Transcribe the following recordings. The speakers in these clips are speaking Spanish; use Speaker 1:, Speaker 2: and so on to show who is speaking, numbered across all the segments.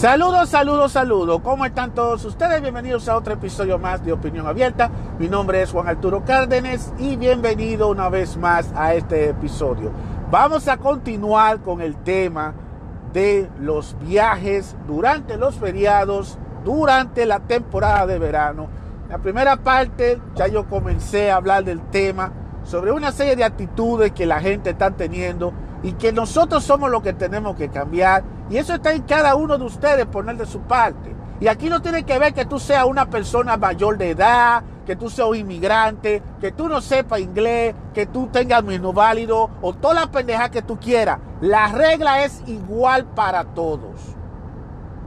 Speaker 1: Saludos, saludos, saludos. ¿Cómo están todos ustedes? Bienvenidos a otro episodio más de Opinión Abierta. Mi nombre es Juan Arturo Cárdenas y bienvenido una vez más a este episodio. Vamos a continuar con el tema de los viajes durante los feriados, durante la temporada de verano. La primera parte ya yo comencé a hablar del tema sobre una serie de actitudes que la gente está teniendo y que nosotros somos los que tenemos que cambiar. Y eso está en cada uno de ustedes poner de su parte. Y aquí no tiene que ver que tú seas una persona mayor de edad, que tú seas un inmigrante, que tú no sepas inglés, que tú tengas menos válido o toda la pendeja que tú quieras. La regla es igual para todos.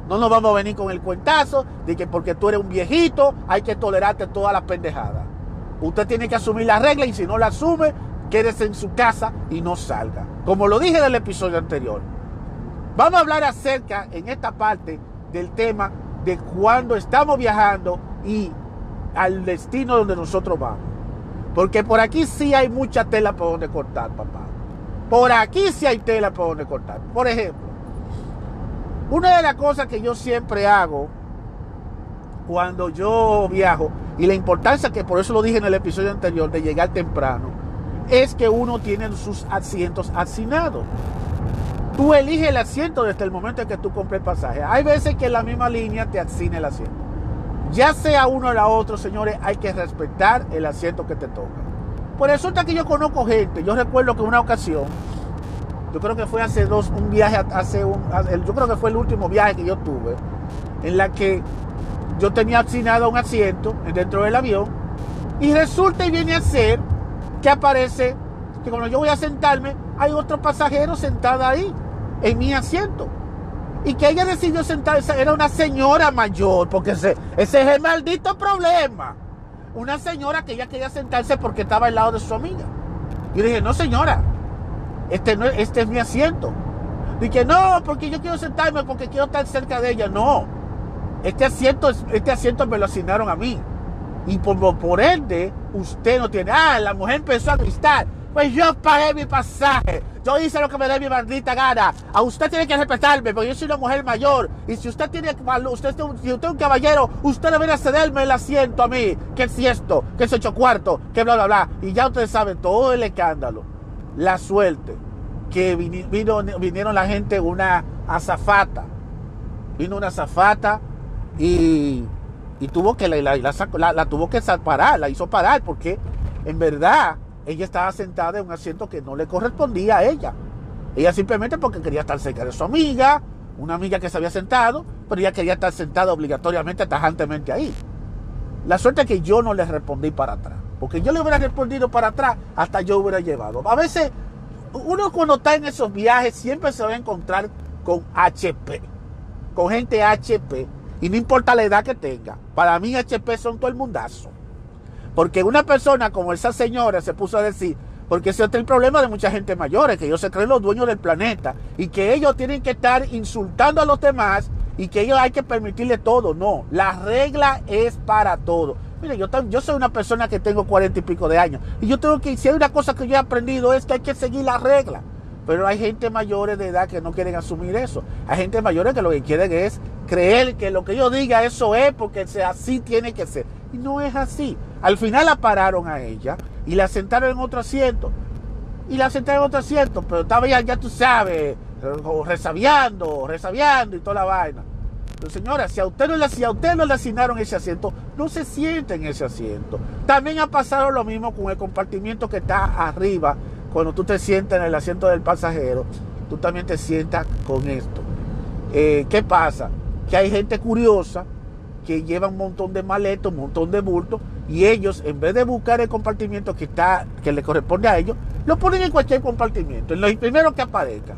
Speaker 1: No nos vamos a venir con el cuentazo de que porque tú eres un viejito hay que tolerarte toda la pendejada. Usted tiene que asumir la regla y si no la asume, quédese en su casa y no salga. Como lo dije en el episodio anterior. Vamos a hablar acerca en esta parte del tema de cuando estamos viajando y al destino donde nosotros vamos. Porque por aquí sí hay mucha tela por donde cortar, papá. Por aquí sí hay tela por donde cortar. Por ejemplo, una de las cosas que yo siempre hago cuando yo viajo, y la importancia que por eso lo dije en el episodio anterior de llegar temprano, es que uno tiene sus asientos asignados. Tú eliges el asiento desde el momento en que tú compras el pasaje. Hay veces que la misma línea te asigna el asiento. Ya sea uno o la otro, señores, hay que respetar el asiento que te toca. Por eso resulta que yo conozco gente. Yo recuerdo que una ocasión, yo creo que fue hace dos, un viaje, hace un, yo creo que fue el último viaje que yo tuve, en la que yo tenía asignado un asiento dentro del avión y resulta y viene a ser que aparece que cuando yo voy a sentarme hay otro pasajero sentado ahí en mi asiento y que ella decidió sentarse era una señora mayor porque ese, ese es el maldito problema una señora que ella quería sentarse porque estaba al lado de su amiga y dije no señora este, no, este es mi asiento dije no porque yo quiero sentarme porque quiero estar cerca de ella no este asiento, este asiento me lo asignaron a mí. Y por, por ende, usted no tiene. Ah, la mujer empezó a gritar. Pues yo pagué mi pasaje. Yo hice lo que me dé mi maldita gana. A usted tiene que respetarme, porque yo soy una mujer mayor. Y si usted tiene usted, si usted es un caballero, usted debería cederme el asiento a mí. Que si esto, que es ocho cuartos, que bla, bla, bla. Y ya ustedes saben todo el escándalo. La suerte. Que vino, vinieron la gente, una azafata. Vino una azafata y, tuvo que la, la, tuvo que parar, la hizo parar porque en verdad ella estaba sentada en un asiento que no le correspondía a ella. Ella simplemente porque quería estar cerca de su amiga, una amiga que se había sentado, pero ella quería estar sentada obligatoriamente, tajantemente ahí. La suerte es que yo no le respondí para atrás, porque yo le hubiera respondido para atrás, hasta yo hubiera llevado. A veces, uno cuando está en esos viajes siempre se va a encontrar con HP, con gente HP y no importa la edad que tenga. Para mí HP son todo el mundazo. Porque una persona como esa señora se puso a decir, porque ese es el problema de mucha gente mayores, que ellos se creen los dueños del planeta y que ellos tienen que estar insultando a los demás y que ellos hay que permitirle todo. No, la regla es para todo. Mire, yo, yo soy una persona que tengo cuarenta y pico de años y yo tengo que, si hay una cosa que yo he aprendido es que hay que seguir la regla. Pero hay gente mayores de edad que no quieren asumir eso. Hay gente mayores que lo que quieren es creer que lo que yo diga eso es porque así tiene que ser. Y no es así. Al final la pararon a ella y la sentaron en otro asiento. Y la sentaron en otro asiento, pero estaba ya, ya tú sabes, resabiando, resabiando y toda la vaina. Pero señora, si a usted no le, si a usted no le asignaron ese asiento, no se siente en ese asiento. También ha pasado lo mismo con el compartimiento que está arriba cuando tú te sientas en el asiento del pasajero, tú también te sientas con esto. Eh, ¿Qué pasa? Que hay gente curiosa que lleva un montón de maletos, un montón de bultos, y ellos, en vez de buscar el compartimiento que, está, que le corresponde a ellos, lo ponen en cualquier compartimiento, en los primeros que aparezca.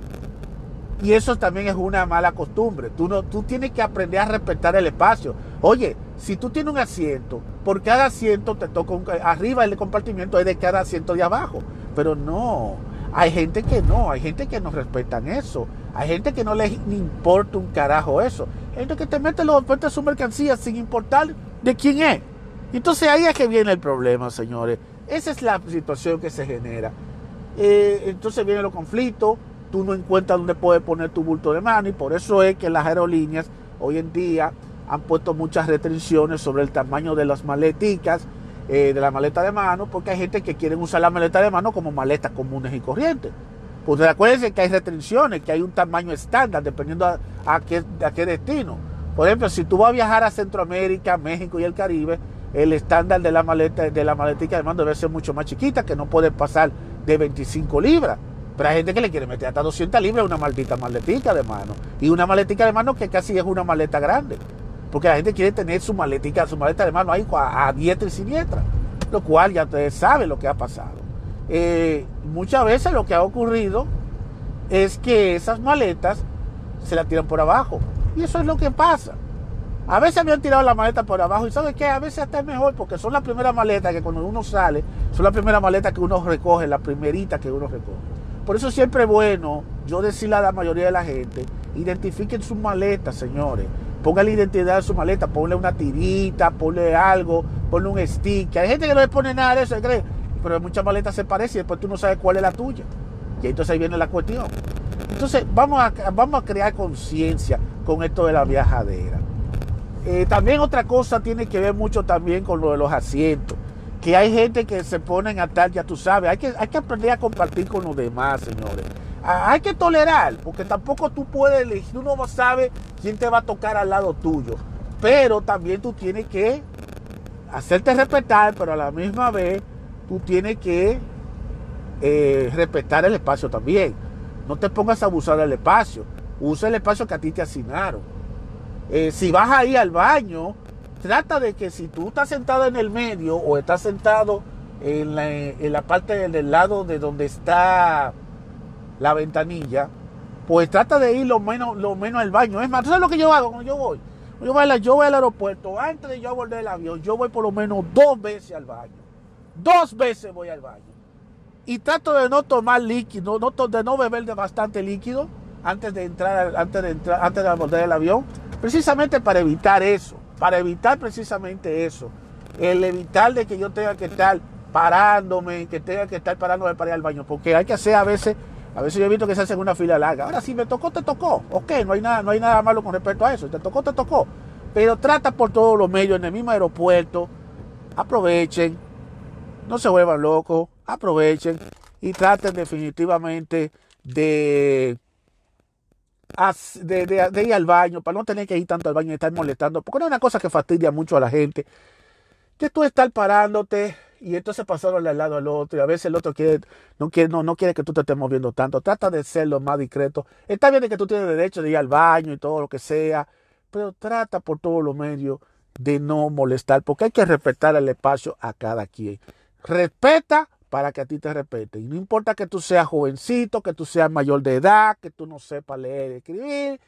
Speaker 1: Y eso también es una mala costumbre. Tú, no, tú tienes que aprender a respetar el espacio. Oye, si tú tienes un asiento, por cada asiento te toca arriba el compartimiento es de cada asiento de abajo. Pero no, hay gente que no, hay gente que no respetan eso. Hay gente que no les importa un carajo eso. Gente que te mete los de su mercancía sin importar de quién es. Entonces ahí es que viene el problema, señores. Esa es la situación que se genera. Eh, entonces vienen los conflictos, tú no encuentras dónde puedes poner tu bulto de mano y por eso es que las aerolíneas hoy en día han puesto muchas restricciones sobre el tamaño de las maleticas, eh, de la maleta de mano, porque hay gente que quiere usar la maleta de mano como maletas comunes y corrientes. Pues acuérdense que hay restricciones, que hay un tamaño estándar dependiendo a, qué, a qué destino. Por ejemplo, si tú vas a viajar a Centroamérica, México y el Caribe, el estándar de la maleta de la maletica de mano debe ser mucho más chiquita, que no puede pasar de 25 libras. Pero hay gente que le quiere meter hasta 200 libras a una maldita maletica de mano. Y una maletica de mano que casi es una maleta grande. Porque la gente quiere tener su maletica, su maleta de mano ahí a, diestra y siniestra. Lo cual ya ustedes saben lo que ha pasado. Eh, muchas veces lo que ha ocurrido es que esas maletas se las tiran por abajo. Y eso es lo que pasa. A veces me han tirado la maleta por abajo y ¿sabes qué? A veces hasta es mejor porque son las primeras maletas que cuando uno sale, son las primeras maletas que uno recoge, las primeritas que uno recoge. Por eso siempre es bueno yo decirle a la mayoría de la gente, identifiquen sus maletas, señores. Pongan la identidad de su maleta, ponle una tirita, ponle algo, ponle un sticker. Hay gente que no le pone nada de eso, cree, pero muchas maletas se parecen y después tú no sabes cuál es la tuya. Y entonces ahí viene la cuestión. Entonces vamos a, vamos a crear conciencia con esto de la viajadera. Eh, también otra cosa tiene que ver mucho también con lo de los asientos. Que hay gente que se ponen a tal, ya tú sabes, hay que, hay que aprender a compartir con los demás, señores. hay que tolerar, porque tampoco tú puedes elegir, uno no sabe quién te va a tocar al lado tuyo. Pero también tú tienes que hacerte respetar, pero a la misma vez tú tienes que eh, respetar el espacio también. No te pongas a abusar del espacio. Usa el espacio que a ti te asignaron. Eh, si vas ahí al baño, trata de que si tú estás sentado en el medio o estás sentado en la, parte del lado de donde está la ventanilla, pues trata de ir lo menos, lo menos al baño. Es más, ¿tú sabes lo que yo hago cuando yo voy? Yo voy, yo voy al aeropuerto, antes de yo abordar el avión, yo voy por lo menos dos veces al baño. Dos veces voy al baño. Y trato de no tomar líquido, no, de no beber de bastante líquido antes de entrar, antes de entrar, antes de abordar el avión Precisamente para evitar eso, para evitar precisamente eso. El evitar de que yo tenga que estar parándome, que tenga que estar parándome para ir al baño, porque hay que hacer a veces, a veces yo he visto que se hace una fila larga. Ahora si me tocó, te tocó. Ok, no hay nada, no hay nada malo con respecto a eso. Te tocó, te tocó. Pero trata por todos los medios, en el mismo aeropuerto, aprovechen, no se vuelvan locos, aprovechen y traten definitivamente de de, ir al baño, para no tener que ir tanto al baño y estar molestando, porque no es una cosa que fastidia mucho a la gente, que tú estás parándote y entonces pasarlo al lado al otro y a veces el otro quiere, no, quiere, no, no quiere que tú te estés moviendo tanto, trata de ser lo más discreto, está bien de que tú tienes derecho de ir al baño y todo lo que sea, pero trata por todos los medios de no molestar, porque hay que respetar el espacio a cada quien. Respeta para que a ti te respeten. Y no importa que tú seas jovencito, que tú seas mayor de edad, que tú no sepas leer y escribir,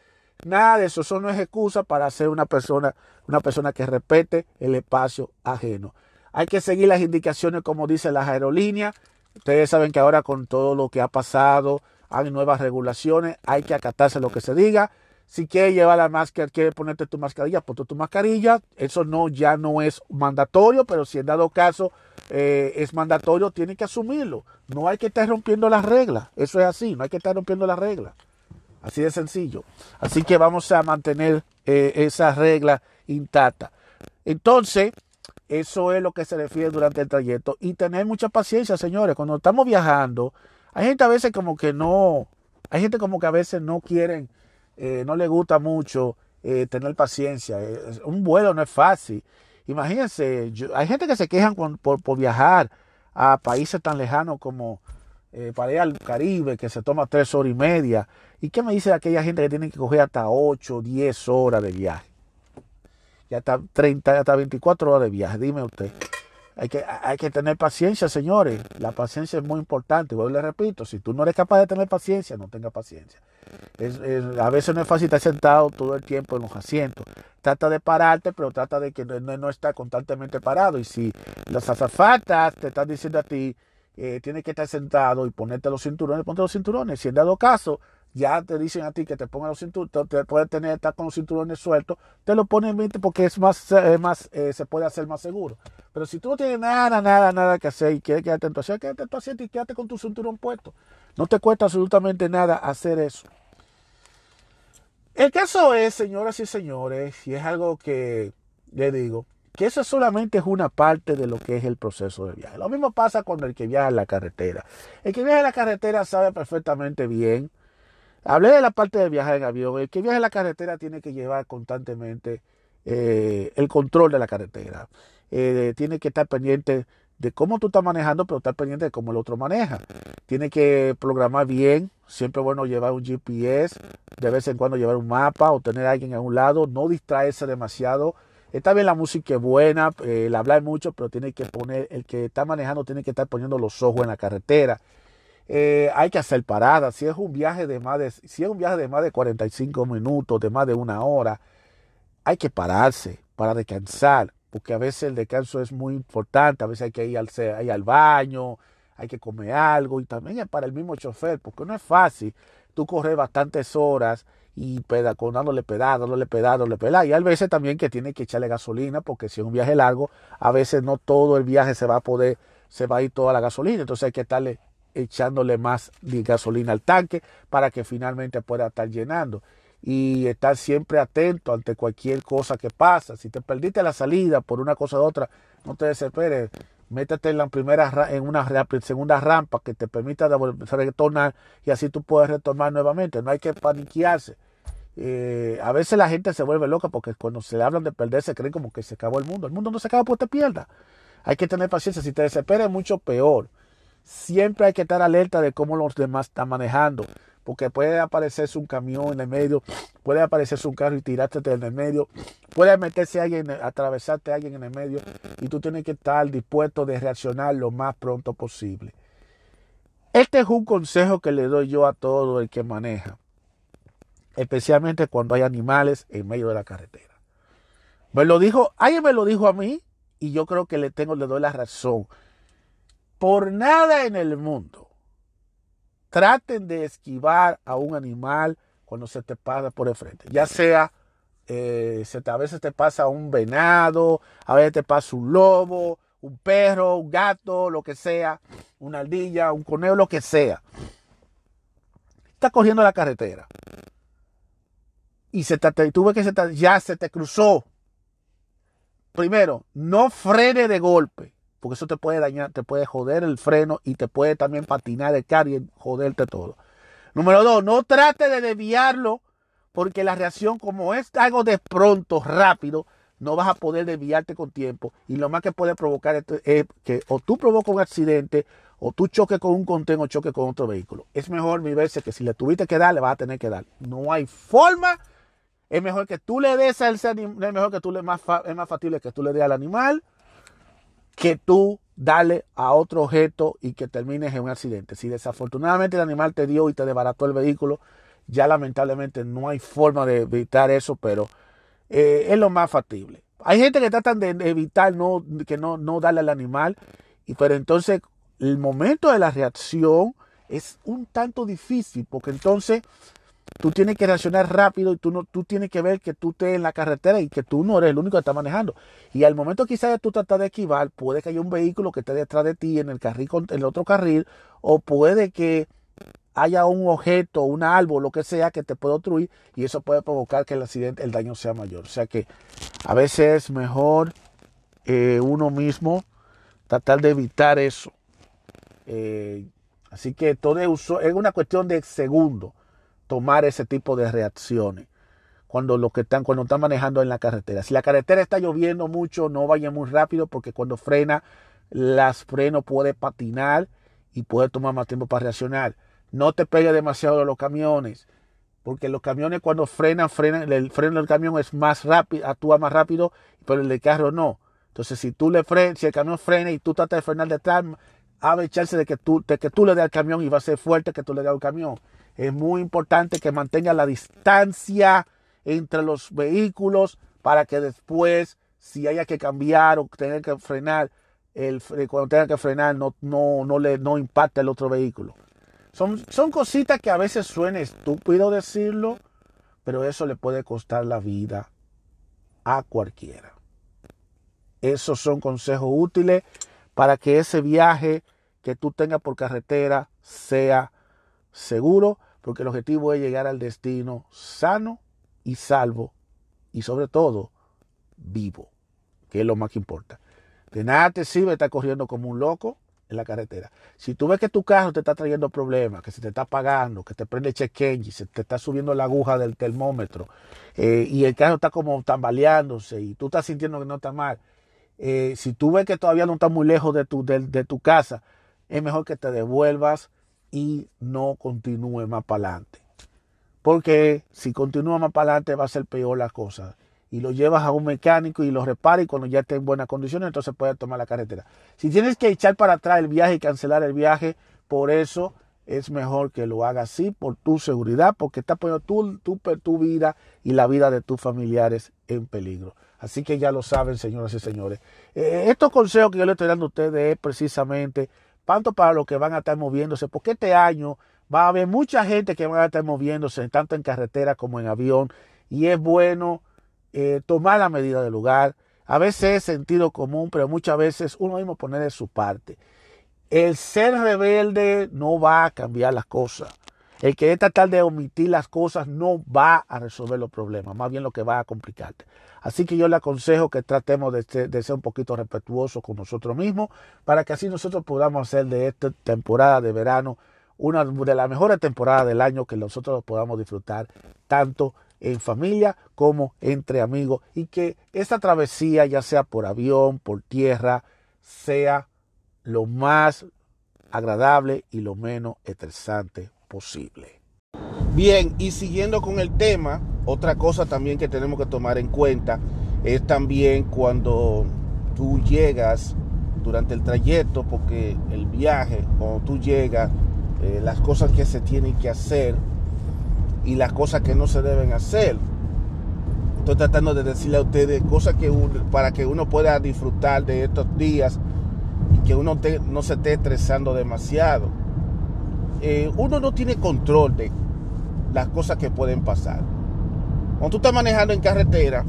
Speaker 1: nada de eso. Eso no es excusa para ser una persona, una persona que respete el espacio ajeno. Hay que seguir las indicaciones como dicen las aerolíneas. Ustedes saben que ahora con todo lo que ha pasado, hay nuevas regulaciones, hay que acatarse lo que se diga. Si quieres llevar la máscara, quieres ponerte tu mascarilla, ponte tu mascarilla. Eso no ya no es mandatorio, pero si en dado caso eh, es mandatorio, tiene que asumirlo. No hay que estar rompiendo las reglas. Eso es así, no hay que estar rompiendo las reglas. Así de sencillo. Así que vamos a mantener eh, esa regla intacta. Entonces, eso es lo que se refiere durante el trayecto. Y tener mucha paciencia, señores. Cuando estamos viajando, hay gente a veces como que no, hay gente como que a veces no quieren eh, no le gusta mucho eh, tener paciencia. Eh, un vuelo no es fácil. Imagínense, hay gente que se quejan por, viajar a países tan lejanos como para ir al Caribe, que se toma tres horas y media. ¿Y qué me dice aquella gente que tiene que coger hasta 8, 10 horas de viaje? Y hasta 30, hasta 24 horas de viaje, dime usted. Hay que, hay que tener paciencia, señores. La paciencia es muy importante. Yo le repito, si tú no eres capaz de tener paciencia, no tenga paciencia. a veces no es fácil estar sentado todo el tiempo en los asientos. Trata de pararte, pero trata de que no, no estar constantemente parado. Y si las azafatas te están diciendo a ti, eh, tienes que estar sentado y ponerte los cinturones, ponte los cinturones. Si en dado caso ya te dicen a ti que te pongan los cinturones, te puedes tener estar con los cinturones sueltos, te lo ponen porque es más, más eh, se puede hacer más seguro. Pero si tú no tienes nada, nada, nada que hacer y quieres quedarte en tu asiento, quédate en tu asiento y quédate con tu cinturón puesto. No te cuesta absolutamente nada hacer eso. El caso es, señoras y señores, y es algo que le digo, que eso solamente es una parte de lo que es el proceso de viaje. Lo mismo pasa con el que viaja en la carretera. El que viaja en la carretera sabe perfectamente bien. Hablé de la parte de viajar en avión. El que viaja en la carretera tiene que llevar constantemente eh, el control de la carretera. Eh, tiene que estar pendiente de cómo tú estás manejando, pero estar pendiente de cómo el otro maneja. Tiene que programar bien. Siempre bueno llevar un GPS, de vez en cuando llevar un mapa o tener a alguien a un lado. No distraerse demasiado Está bien la música es buena, eh, el hablar mucho, pero tiene que poner, el que está manejando tiene que estar poniendo los ojos en la carretera. Eh, hay que hacer paradas. Si es un viaje de más de, si es un viaje de más de 45 minutos, de más de una hora, hay que pararse para descansar, porque a veces el descanso es muy importante. A veces hay que ir al, ir al baño, hay que comer algo y también es para el mismo chofer, porque no es fácil tú correr bastantes horas y peda, con dándole pedal, dándole pedal, dándole. Y hay veces también que tiene que echarle gasolina, porque si es un viaje largo, a veces no todo el viaje se va a poder, se va a ir toda la gasolina. Entonces hay que estarle echándole más gasolina al tanque para que finalmente pueda estar llenando. Y estar siempre atento ante cualquier cosa que pasa. Si te perdiste la salida por una cosa u otra, no te desesperes. Métete en la primera en una segunda rampa que te permita retornar y así tú puedes retornar nuevamente. No hay que paniquearse eh, a veces la gente se vuelve loca porque cuando se le hablan de perder se creen como que se acabó el mundo. El mundo no se acaba porque te pierda. Hay que tener paciencia. Si te desesperas es mucho peor. Siempre hay que estar alerta de cómo los demás están manejando. Porque puede aparecerse un camión en el medio, puede aparecerse un carro y tirarte en el medio, puede meterse alguien, atravesarte alguien en el medio y tú tienes que estar dispuesto de reaccionar lo más pronto posible. Este es un consejo que le doy yo a todo el que maneja especialmente cuando hay animales en medio de la carretera. Me lo dijo, alguien me lo dijo a mí y yo creo que le tengo, le doy la razón. Por nada en el mundo traten de esquivar a un animal cuando se te pasa por el frente, ya sea eh, a veces te pasa un venado, a veces te pasa un lobo, un perro, un gato, lo que sea, una ardilla, un conejo, lo que sea. Está corriendo la carretera y se te, tuve que ya se te cruzó. Primero, no frene de golpe, porque eso te puede dañar, te puede joder el freno y te puede también patinar el carro y joderte todo. Número dos, no trate de desviarlo, porque la reacción, como es algo de pronto, rápido, no vas a poder desviarte con tiempo. Y lo más que puede provocar es que o tú provocas un accidente, o tú choques con un contén o choques con otro vehículo. Es mejor mi veces que si le tuviste que dar, le vas a tener que dar. No hay forma es mejor que tú le des al animal, es mejor que tú le más es más factible que tú le des al animal que tú dale a otro objeto y que termines en un accidente. Si desafortunadamente el animal te dio y te desbarató el vehículo, ya lamentablemente no hay forma de evitar eso, pero eh, es lo más factible. Hay gente que tratan de evitar no, que no, no darle al animal, pero entonces el momento de la reacción es un tanto difícil, porque entonces Tú tienes que reaccionar rápido y tú, no, tú tienes que ver que tú estés en la carretera y que tú no eres el único que está manejando. Y al momento quizás tú tratas de esquivar, puede que haya un vehículo que esté detrás de ti en el carril, en el otro carril, o puede que haya un objeto, un árbol, lo que sea, que te pueda obstruir y eso puede provocar que el accidente, el daño sea mayor. O sea que a veces es mejor eh, uno mismo tratar de evitar eso. Eh, así que todo es, es una cuestión de segundos tomar ese tipo de reacciones cuando lo que están cuando están manejando en la carretera. Si la carretera está lloviendo mucho, no vaya muy rápido porque cuando frena las frenos puede patinar y puede tomar más tiempo para reaccionar. No te pegue demasiado a los camiones, porque los camiones cuando frenan, frenan, el freno del camión es más rápido, actúa más rápido, pero el del carro no. Entonces, si tú le frenas, si el camión frena y tú tratas de frenar detrás, a echarse de que tú, de que tú le des al camión y va a ser fuerte que tú le des al camión. Es muy importante que mantenga la distancia entre los vehículos para que después, si haya que cambiar o tener que frenar, el, cuando tenga que frenar no, no, no, le, no impacte el otro vehículo. Son, son cositas que a veces suena estúpido decirlo, pero eso le puede costar la vida a cualquiera. Esos son consejos útiles para que ese viaje que tú tengas por carretera sea seguro porque el objetivo es llegar al destino sano
Speaker 2: y salvo y sobre todo vivo, que es lo más que importa. De nada te sirve estar corriendo como un loco en la carretera. Si tú ves que tu carro te está trayendo problemas, que se te está apagando, que te prende check engine, se te está subiendo la aguja del termómetro eh, y el carro está como tambaleándose y tú estás sintiendo que no está mal, eh, si tú ves que todavía no está muy lejos de tu, de, tu casa, es mejor que te devuelvas y no continúe más para adelante. Porque si continúa más para adelante va a ser peor la cosa y lo llevas a un mecánico y lo repara y cuando ya esté en buenas condiciones entonces puedes tomar la carretera. Si tienes que echar para atrás el viaje y cancelar el viaje, por eso es mejor que lo hagas así por tu seguridad, porque está poniendo tu, tu, tu, vida y la vida de tus familiares en peligro. Así que ya lo saben, señoras y señores. Eh, estos consejos que yo le estoy dando a ustedes es precisamente tanto para los que van a estar moviéndose, porque este año va a haber mucha gente que va a estar moviéndose, tanto en carretera como en avión, y es bueno eh, tomar la medida del lugar. A veces es sentido común, pero muchas veces uno mismo poner de su parte. El ser rebelde no va a cambiar las cosas. El que tratar de omitir las cosas no va a resolver los problemas, más bien lo que va a complicarte. Así que yo le aconsejo que tratemos de ser, de ser un poquito respetuosos con nosotros mismos para que así nosotros podamos hacer de esta temporada de verano una de las mejores temporadas del año que nosotros podamos disfrutar tanto en familia como entre amigos y que esta travesía, ya sea por avión, por tierra, sea lo más agradable y lo menos estresante posible. Bien, y siguiendo con el tema, otra cosa también que tenemos que tomar en cuenta es también cuando tú llegas durante el trayecto, porque el viaje, cuando tú llegas, eh, las cosas que se tienen que hacer, y las cosas que no se deben hacer. Estoy tratando de decirle a ustedes cosas que para que uno pueda disfrutar de estos días y que uno no se esté estresando demasiado. Eh, uno no tiene control de las cosas que pueden pasar. Cuando tú estás manejando en carretera,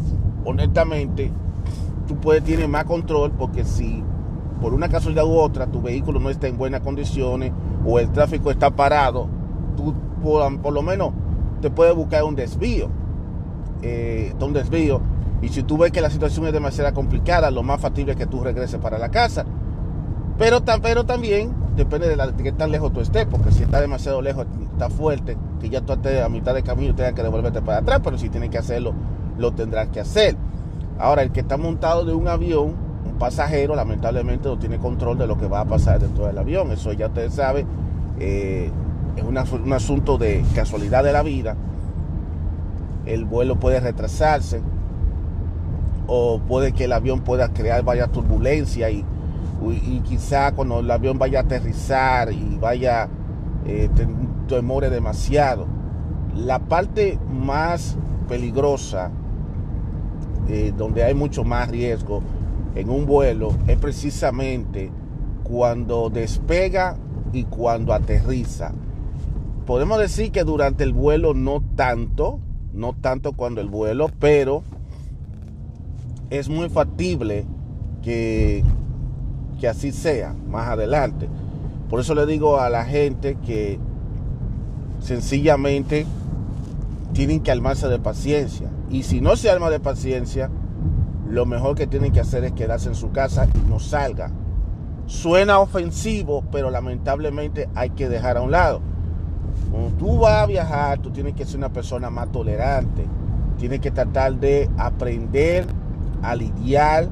Speaker 2: honestamente, tú puedes tener más control porque si por una casualidad u otra tu vehículo no está en buenas condiciones o el tráfico está parado, tú por lo menos te puede buscar un desvío. Eh, un desvío. Y si tú ves que la situación es demasiado complicada, lo más factible es que tú regreses para la casa. Pero, pero también depende de, la, de tan lejos tú estés, porque si está demasiado lejos, está fuerte, que ya tú estés a mitad de camino tengas que devolverte para atrás, pero si tienes que hacerlo, lo tendrás que hacer. Ahora, el que está montado de un avión, un pasajero, lamentablemente no tiene control de lo que va a pasar dentro del avión. Eso ya ustedes saben. Eh, es un asunto de casualidad de la vida, el vuelo puede retrasarse o puede que el avión pueda crear varias turbulencias y, y quizá cuando el avión vaya a aterrizar y vaya, eh, demore demasiado. La parte más peligrosa, eh, donde hay mucho más riesgo en un vuelo, es precisamente cuando despega y cuando aterriza podemos decir que durante el vuelo no tanto, no tanto cuando el vuelo, pero es muy factible que, que así sea más adelante. Por eso le digo a la gente que sencillamente tienen que armarse de paciencia. Y si no se arma de paciencia, lo mejor que tienen que hacer es quedarse en su casa y no salga. Suena ofensivo, pero lamentablemente hay que dejar a un lado. Cuando tú vas a viajar, tú tienes que ser una persona más tolerante. Tienes que tratar de aprender a lidiar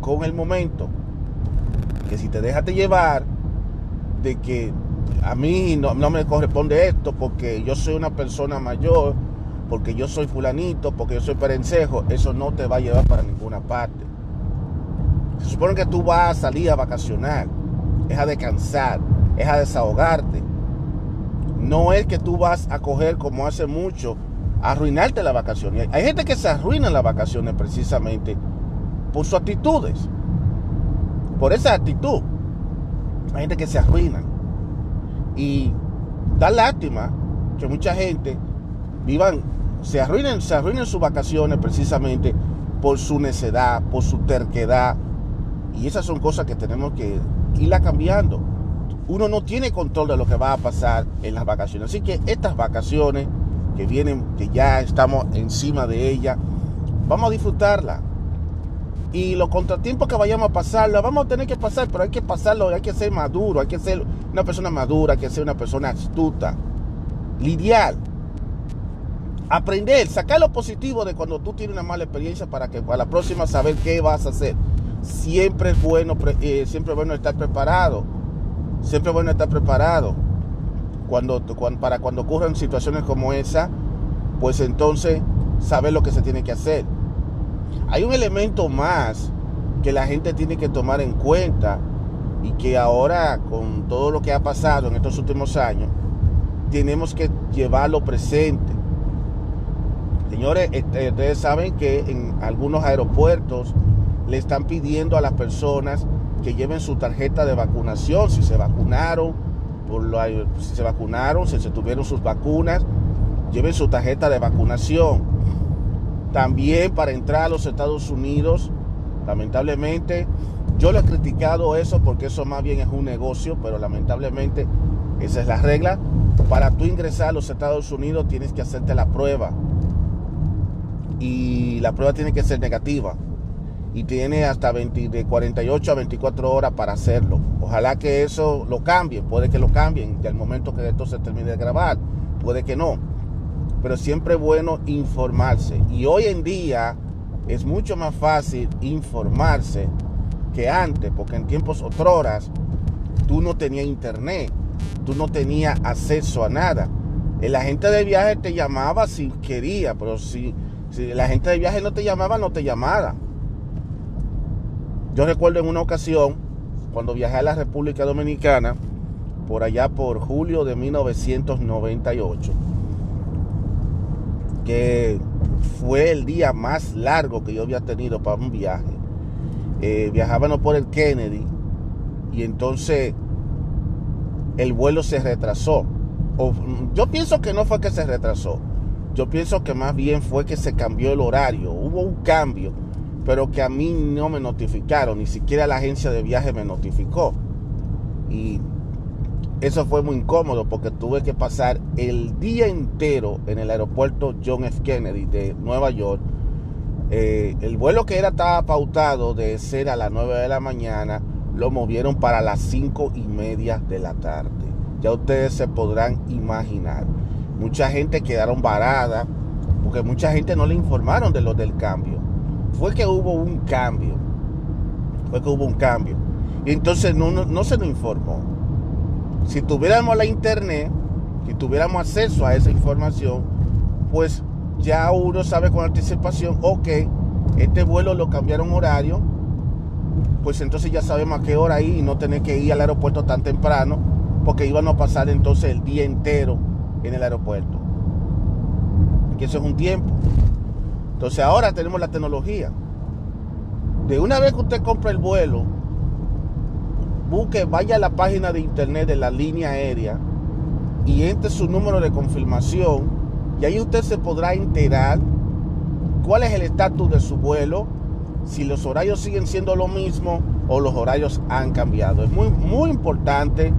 Speaker 2: con el momento. Que si te dejas de llevar, de que a mí no, me corresponde esto porque yo soy una persona mayor, porque yo soy fulanito, porque yo soy perencejo, eso no te va a llevar para ninguna parte. Se supone que tú vas a salir a vacacionar, es a descansar, es a desahogarte. No es que tú vas a coger como hace mucho, arruinarte la vacación. Hay gente que se arruina las vacaciones precisamente por sus actitudes. Por esa actitud. Hay gente que se arruina. Y da lástima que mucha gente vivan, se arruinen, se arruinen sus vacaciones precisamente por su necedad, por su terquedad. Y esas son cosas que tenemos que irla cambiando uno no tiene control de lo que va a pasar en las vacaciones. Así que estas vacaciones que viene, que ya estamos encima de ella. Vamos a disfrutarla. Y los contratiempos que vayamos a pasar, los vamos a tener que pasar, pero hay que pasarlo, hay que ser maduro, hay que ser una persona madura, hay que ser una persona astuta, lidiar, aprender, sacar lo positivo de cuando tú tienes una mala experiencia para que para la próxima saber qué vas a hacer. Siempre es bueno, eh, siempre es bueno estar preparado, siempre es bueno estar preparado. Cuando, para cuando ocurran situaciones como esa, pues entonces saber lo que se tiene que hacer. Hay un elemento más que la gente tiene que tomar en cuenta y que ahora con todo lo que ha pasado en estos últimos años, tenemos que llevarlo presente. Señores, este, ustedes saben que en algunos aeropuertos le están pidiendo a las personas que lleven su tarjeta de vacunación, si se vacunaron, si se vacunaron, si se tuvieron sus vacunas, lleven su tarjeta de vacunación. También para entrar a los Estados Unidos, lamentablemente, yo le he criticado eso porque eso más bien es un negocio, pero lamentablemente esa es la regla. Para tú ingresar a los Estados Unidos tienes que hacerte la prueba. Y la prueba tiene que ser negativa. Y tiene hasta 20, de 48 a 24 horas para hacerlo. Ojalá que eso lo cambien. Puede que lo cambien ya al momento que esto se termine de grabar. Puede que no pero siempre es bueno informarse. Y hoy en día es mucho más fácil informarse que antes, porque en tiempos otros tú no tenías internet, tú no tenías acceso a nada. El agente de viaje te llamaba si quería, pero si, si la gente de viaje no te llamaba, no te llamaba. Yo recuerdo en una ocasión, cuando viajé a la República Dominicana, por allá por julio de 1998, fue el día más largo que yo había tenido para un viaje. Eh, viajábamos por el Kennedy y entonces el vuelo se retrasó. O, yo pienso que no fue que se retrasó. Yo pienso que más bien fue que se cambió el horario. Hubo un cambio, pero que a mí no me notificaron. Ni siquiera la agencia de viaje me notificó. Y eso fue muy incómodo porque tuve que pasar el día entero en el aeropuerto John F. Kennedy de Nueva York. Eh, el vuelo que era estaba pautado de ser a las 9 de la mañana lo movieron para las 5 y media de la tarde. Ya ustedes se podrán imaginar. Mucha gente quedaron varada porque mucha gente no le informaron de lo del cambio. Fue que hubo un cambio. Fue que hubo un cambio. Y entonces no, no se nos informó si tuviéramos la internet, si tuviéramos acceso a esa información, pues ya uno sabe con anticipación, ok, este vuelo lo cambiaron horario, pues entonces ya sabemos a qué hora ir y no tener que ir al aeropuerto tan temprano, porque íbamos a pasar entonces el día entero en el aeropuerto. Que eso es un tiempo. Entonces ahora tenemos la tecnología. De una vez que usted compra el vuelo, busque, vaya a la página de internet de la línea aérea y entre su número de confirmación y ahí usted se podrá enterar cuál es el estatus de su vuelo, si los horarios siguen siendo lo mismo o los horarios han cambiado. Es muy, muy importante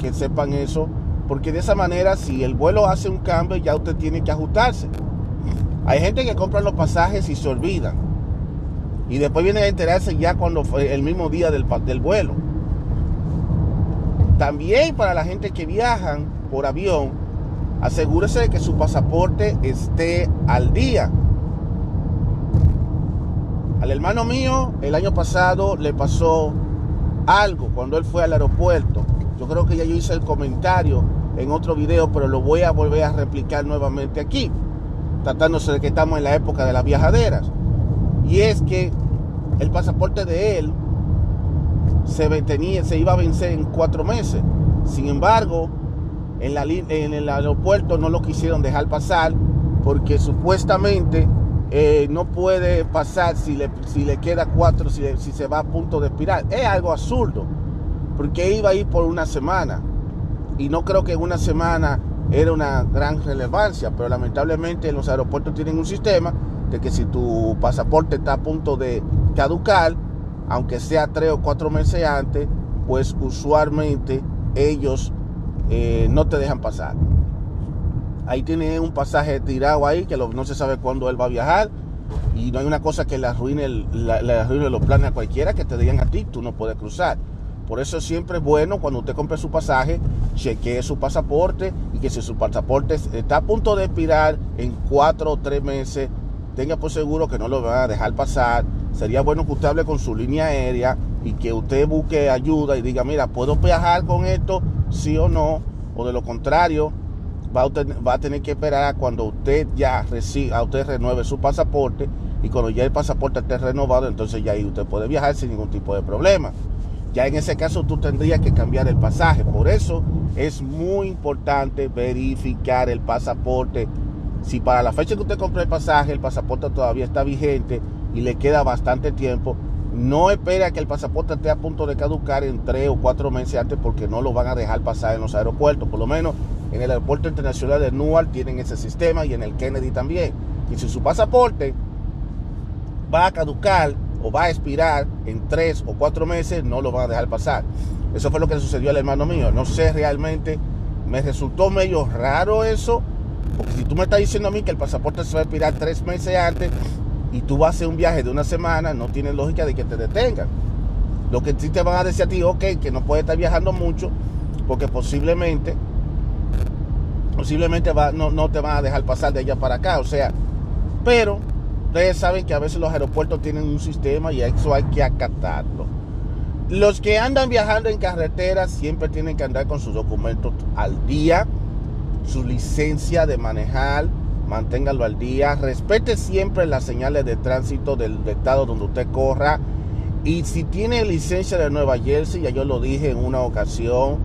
Speaker 2: que sepan eso, porque de esa manera si el vuelo hace un cambio ya usted tiene que ajustarse. Hay gente que compra los pasajes y se olvidan. Y después viene a enterarse ya cuando fue el mismo día del, del vuelo. También para la gente que viajan por avión, asegúrese de que su pasaporte esté al día. Al hermano mío el año pasado le pasó algo cuando él fue al aeropuerto. Yo creo que ya yo hice el comentario en otro video, pero lo voy a volver a replicar nuevamente aquí, tratándose de que estamos en la época de las viajaderas. Y es que el pasaporte de él se, se iba a vencer en cuatro meses. Sin embargo, en, la, en el aeropuerto no lo quisieron dejar pasar porque supuestamente eh, no puede pasar si le, si le queda cuatro, si, si, se va a punto de expirar. Es algo absurdo, porque iba a ir por una semana. Y no creo que una semana era una gran relevancia, pero lamentablemente los aeropuertos tienen un sistema de que si tu pasaporte está a punto de caducar, aunque sea tres o cuatro meses antes, pues usualmente ellos eh, no te dejan pasar. ahí tiene un pasaje tirado ahí que no se sabe cuándo él va a viajar y no hay una cosa que le arruine, le arruine los planes a cualquiera que te digan a ti, tú no puedes cruzar. Por eso siempre es bueno cuando usted compre su pasaje, chequee su pasaporte y que si su pasaporte está a punto de expirar en cuatro o tres meses, tenga por seguro que no lo van a dejar pasar. Sería bueno que usted hable con su línea aérea y que usted busque ayuda y diga, mira, ¿puedo viajar con esto? Sí o no. O de lo contrario, va a, va a tener que esperar a cuando usted ya reciba, usted renueve su pasaporte y cuando ya el pasaporte esté renovado, entonces ya ahí usted puede viajar sin ningún tipo de problema ya en ese caso tú tendrías que cambiar el pasaje. Por eso es muy importante verificar el pasaporte. Si para la fecha que usted compró el pasaje, el pasaporte todavía está vigente y le queda bastante tiempo, no espere a que el pasaporte esté a punto de caducar en tres o cuatro meses antes porque no lo van a dejar pasar en los aeropuertos. Por lo menos en el aeropuerto internacional de Newark tienen ese sistema y en el Kennedy también. Y si su pasaporte va a caducar o va a expirar en tres o cuatro meses, no lo van a dejar pasar. Eso fue lo que sucedió al hermano mío. No sé realmente, me resultó medio raro eso, porque si tú me estás diciendo a mí que el pasaporte se va a expirar tres meses antes y tú vas a hacer un viaje de una semana, no tiene lógica de que te detengan. Lo que sí te van a decir a ti, ok, que no puedes estar viajando mucho, porque posiblemente, posiblemente va, no, no te van a dejar pasar de allá para acá. O sea, pero Ustedes saben que a veces los aeropuertos tienen un sistema y eso hay que acatarlo. Los que andan viajando en carretera siempre tienen que andar con sus documentos al día, su licencia de manejar, manténgalo al día, respete siempre las señales de tránsito del, estado donde usted corra. Y si tiene licencia de Nueva Jersey, ya yo lo dije en una ocasión,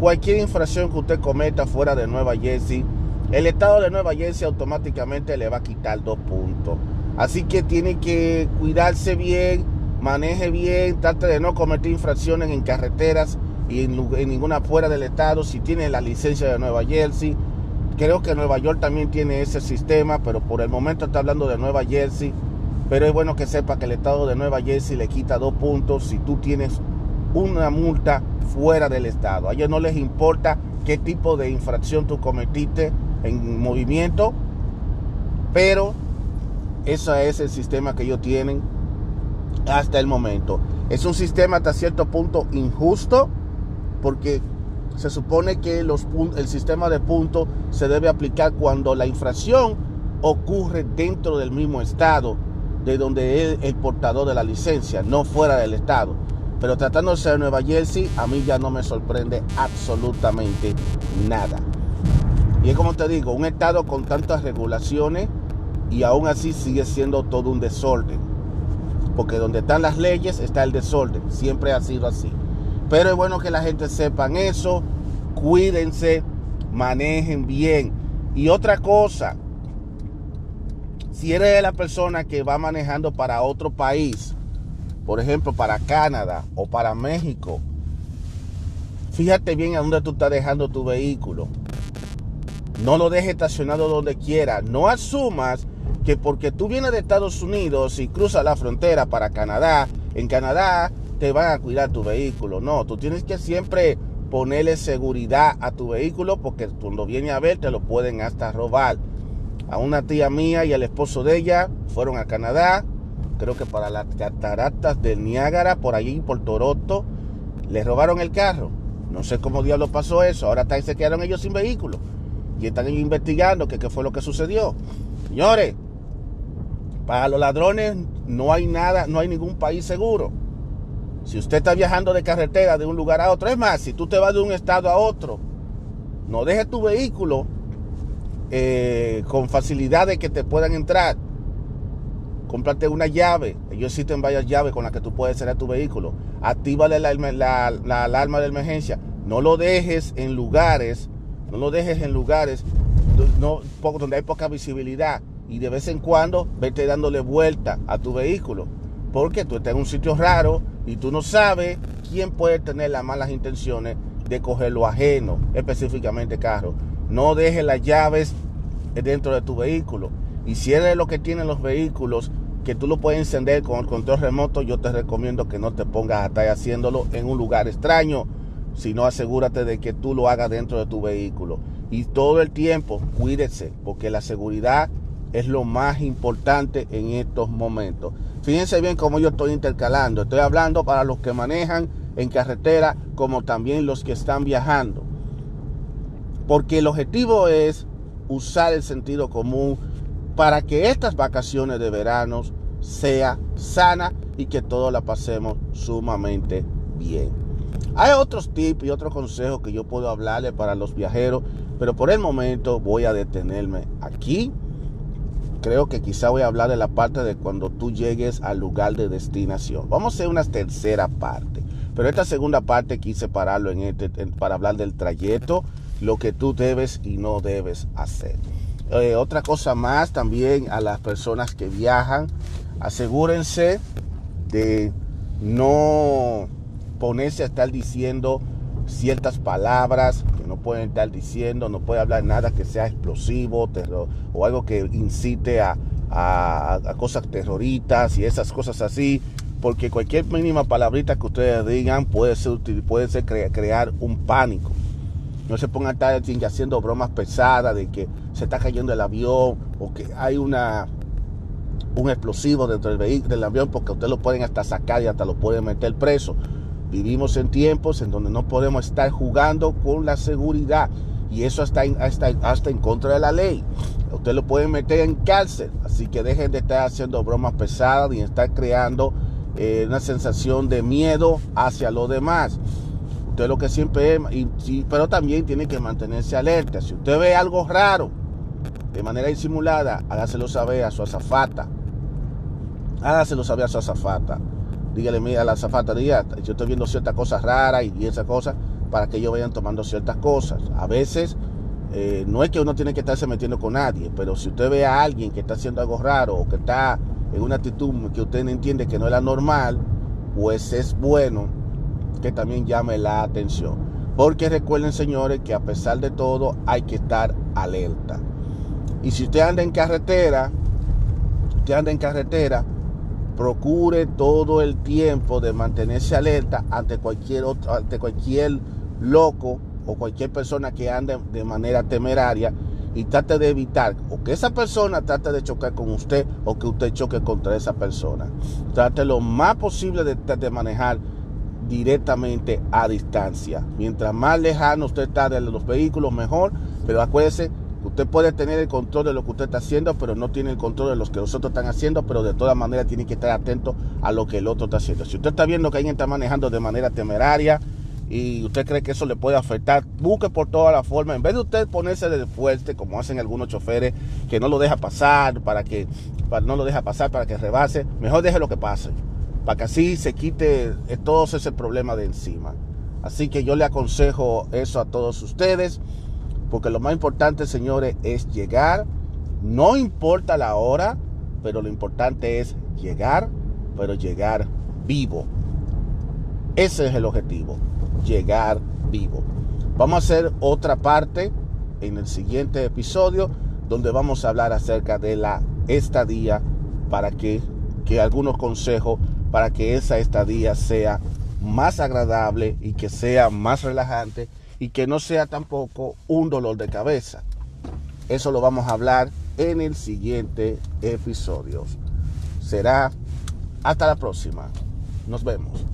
Speaker 2: cualquier infracción que usted cometa fuera de Nueva Jersey, el estado de Nueva Jersey automáticamente le va a quitar dos puntos. Así que tiene que cuidarse bien, maneje bien, trate de no cometer infracciones en carreteras y en, ninguna fuera del estado. Si tiene la licencia de Nueva Jersey, creo que Nueva York también tiene ese sistema, pero por el momento está hablando de Nueva Jersey. Pero es bueno que sepa que el estado de Nueva Jersey le quita dos puntos si tú tienes una multa fuera del estado. A ellos no les importa qué tipo de infracción tú cometiste en movimiento, pero ese es el sistema que ellos tienen hasta el momento. Es un sistema hasta cierto punto injusto porque se supone que los, el sistema de puntos se debe aplicar cuando la infracción ocurre dentro del mismo estado de donde es el portador de la licencia, no fuera del estado. Pero tratándose de Nueva Jersey, a mí ya no me sorprende absolutamente nada. Y es como te digo, un estado con tantas regulaciones y aún así sigue siendo todo un desorden. Porque donde están las leyes está el desorden. Siempre ha sido así. Pero es bueno que la gente sepan eso. Cuídense, manejen bien. Y otra cosa, si eres la persona que va manejando para otro país, por ejemplo para Canadá o para México, fíjate bien a dónde tú estás dejando tu vehículo. No lo dejes estacionado donde quiera. No asumas que porque tú vienes de Estados Unidos y cruzas la frontera para Canadá, en Canadá te van a cuidar tu vehículo. No, tú tienes que siempre ponerle seguridad a tu vehículo porque cuando viene a ver te lo pueden hasta robar. A una tía mía y al esposo de ella fueron a Canadá, creo que para las cataratas del Niágara, por allí, por Toronto, les robaron el carro. No sé cómo diablo pasó eso. Ahora se quedaron ellos sin vehículo. Y están investigando qué fue lo que sucedió. Señores, para los ladrones no hay nada, no hay ningún país seguro. Si usted está viajando de carretera de un lugar a otro, es más, si tú te vas de un estado a otro, no dejes tu vehículo eh, con facilidad de que te puedan entrar. Cómprate una llave. Ellos existen varias llaves con las que tú puedes cerrar tu vehículo. Actívale la, la alarma de emergencia. No lo dejes en lugares, no lo dejes en lugares no, donde hay poca visibilidad y de vez en cuando vete dándole vuelta a tu vehículo. Porque tú estás en un sitio raro y tú no sabes quién puede tener las malas intenciones de coger lo ajeno, específicamente carro. No dejes las llaves dentro de tu vehículo. Y si eres lo que tienen los vehículos, que tú lo puedes encender con el control remoto, yo te recomiendo que no te pongas a estar haciéndolo en un lugar extraño, sino asegúrate de que tú lo hagas dentro de tu vehículo. Y todo el tiempo cuídese, porque la seguridad es lo más importante en estos momentos. Fíjense bien cómo yo estoy intercalando. Estoy hablando para los que manejan en carretera como también los que están viajando. Porque el objetivo es usar el sentido común para que estas vacaciones de verano sea sana y que todos la pasemos sumamente bien. Hay otros tips y otros consejos que yo puedo hablarle para los viajeros, pero por el momento voy a detenerme aquí. Creo que quizá voy a hablar de la parte de cuando tú llegues al lugar de destinación. Vamos a hacer una tercera parte, pero esta segunda parte quise pararlo en este, para hablar del trayecto, lo que tú debes y no debes hacer. Eh, otra cosa más también a las personas que viajan, asegúrense de no ponerse a estar diciendo ciertas palabras no pueden estar diciendo, no puede hablar nada que sea explosivo terror, o algo que incite a, cosas terroristas y esas cosas así, porque cualquier mínima palabrita que ustedes digan puede ser, puede ser crear un pánico. No se pongan a estar haciendo bromas pesadas de que se está cayendo el avión o que hay una un explosivo dentro del vehículo del avión porque ustedes lo pueden hasta sacar y hasta lo pueden meter preso. Vivimos en tiempos en donde no podemos estar jugando con la seguridad y eso está hasta, hasta en contra de la ley. Usted lo pueden meter en cárcel, así que dejen de estar haciendo bromas pesadas y estar creando eh, una sensación de miedo hacia los demás. Usted lo que siempre es, pero también tiene que mantenerse alerta. Si usted ve algo raro de manera disimulada, hágaselo saber a su azafata. Hágaselo saber a su azafata dígale mira a la zafata, diga, yo estoy viendo ciertas cosas raras y, esas cosas, para que ellos vayan tomando ciertas cosas. A veces eh, no es que uno tiene que estarse metiendo con nadie, pero si usted ve a alguien que está haciendo algo raro o que está en una actitud que usted no entiende que no es la normal, pues es bueno que también llame la atención. Porque recuerden, señores, que a pesar de todo hay que estar alerta. Y si usted anda en carretera, usted anda en carretera, procure todo el tiempo de mantenerse alerta ante cualquier otro, ante cualquier loco o cualquier persona que ande de manera temeraria y trate de evitar o que esa persona trate de chocar con usted o que usted choque contra esa persona. Trate lo más posible de, de manejar directamente a distancia. Mientras más lejano usted está de los vehículos, mejor. Pero acuérdese Usted puede tener el control de lo que usted está haciendo, pero no tiene el control de lo que los otros están haciendo, pero de todas maneras tiene que estar atento a lo que el otro está haciendo. Si usted está viendo que alguien está manejando de manera temeraria y usted cree que eso le puede afectar, busque por toda la forma, en vez de usted ponerse de fuerte, como hacen algunos choferes, que no lo deja pasar, para que no lo deja pasar para que rebase, mejor deje lo que pase, para que así se quite todo ese problema de encima. Así que yo le aconsejo eso a todos ustedes. Porque lo más importante, señores, es llegar. No importa la hora, pero lo importante es llegar, pero llegar vivo. Ese es el objetivo, llegar vivo. Vamos a hacer otra parte en el siguiente episodio donde vamos a hablar acerca de la estadía para que, que algunos consejos para que esa estadía sea más agradable y que sea más relajante y que no sea tampoco un dolor de cabeza. Eso lo vamos a hablar en el siguiente episodio. Será hasta la próxima. Nos vemos.